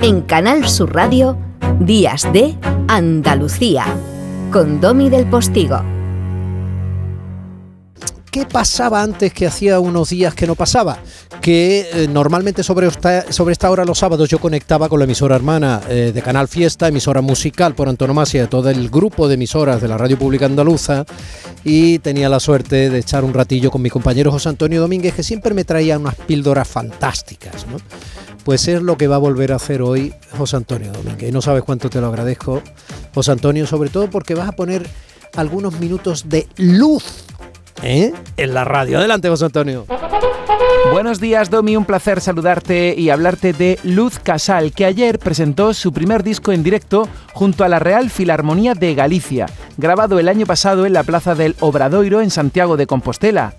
En Canal Sur Radio, Días de Andalucía, con Domi del Postigo. ¿Qué pasaba antes que hacía unos días que no pasaba? Que eh, normalmente sobre esta, hora los sábados yo conectaba con la emisora hermana eh, de Canal Fiesta, emisora musical por antonomasia de todo el grupo de emisoras de la Radio Pública Andaluza y tenía la suerte de echar un ratillo con mi compañero José Antonio Domínguez que siempre me traía unas píldoras fantásticas. ¿no? Pues es lo que va a volver a hacer hoy José Antonio Domínguez no sabes cuánto te lo agradezco José Antonio, sobre todo porque vas a poner algunos minutos de luz ¿Eh? en la radio. Adelante, José Antonio. Buenos días, Domi. Un placer saludarte y hablarte de Luz Casal, que ayer presentó su primer disco en directo junto a la Real Filarmonía de Galicia, grabado el año pasado en la Plaza del Obradoiro en Santiago de Compostela.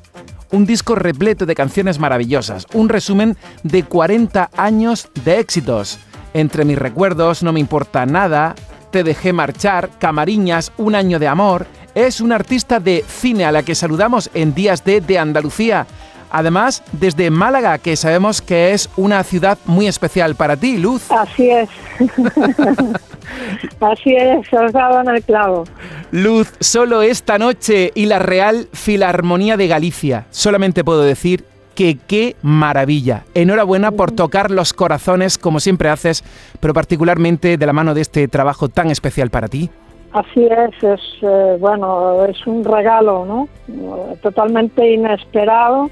Un disco repleto de canciones maravillosas, un resumen de 40 años de éxitos. Entre mis recuerdos, No me importa nada, Te dejé marchar, Camariñas, Un año de amor, es una artista de cine a la que saludamos en Días de, de Andalucía. Además, desde Málaga, que sabemos que es una ciudad muy especial para ti, Luz. Así es. Así es, os dado en el clavo. Luz, solo esta noche y la Real Filarmonía de Galicia. Solamente puedo decir que qué maravilla. Enhorabuena por tocar los corazones como siempre haces, pero particularmente de la mano de este trabajo tan especial para ti. Así es, es eh, bueno, es un regalo, ¿no? Totalmente inesperado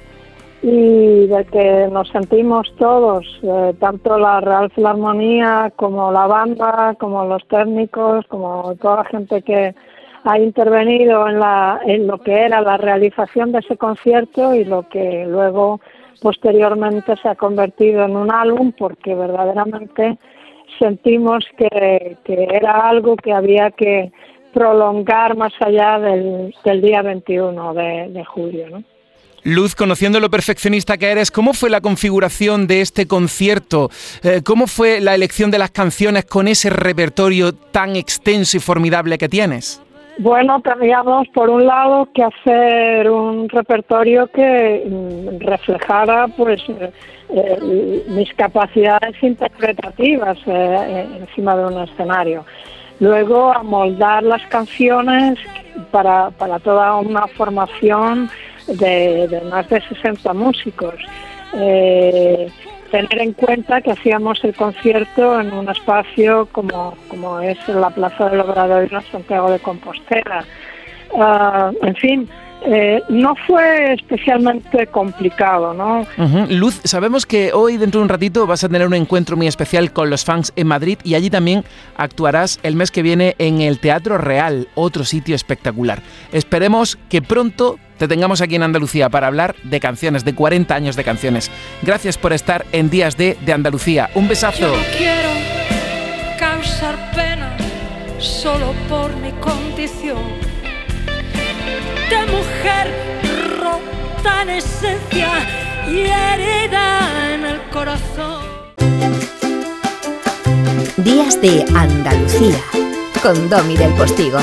y de que nos sentimos todos, eh, tanto la Real Filarmonía como la banda, como los técnicos, como toda la gente que ha intervenido en, la, lo que era la realización de ese concierto y lo que luego posteriormente se ha convertido en un álbum, porque verdaderamente sentimos que, era algo que había que prolongar más allá del, día 21 de, julio. ¿no? Luz, conociendo lo perfeccionista que eres, ¿cómo fue la configuración de este concierto? Eh, ¿Cómo fue la elección de las canciones con ese repertorio tan extenso y formidable que tienes? Bueno, teníamos por un lado que hacer un repertorio que mm, reflejara pues eh, mis capacidades interpretativas eh, encima de un escenario. Luego amoldar las canciones para, para toda una formación de, más de 60 músicos. Eh, tener en cuenta que hacíamos el concierto en un espacio como, como es la Plaza del Obrador en Santiago de Compostela. Ah, en fin, eh, no fue especialmente complicado, ¿no? Luz, sabemos que hoy, dentro de un ratito, vas a tener un encuentro muy especial con los fans en Madrid y allí también actuarás el mes que viene en el Teatro Real, otro sitio espectacular. Esperemos que pronto te tengamos aquí en Andalucía para hablar de canciones, de 40 años de canciones. Gracias por estar en Días de, de Andalucía. Un besazo. quiero causar pena solo por mi condición de mujer rota en esencia y herida en el corazón. Días de Andalucía con Domi del Postigo.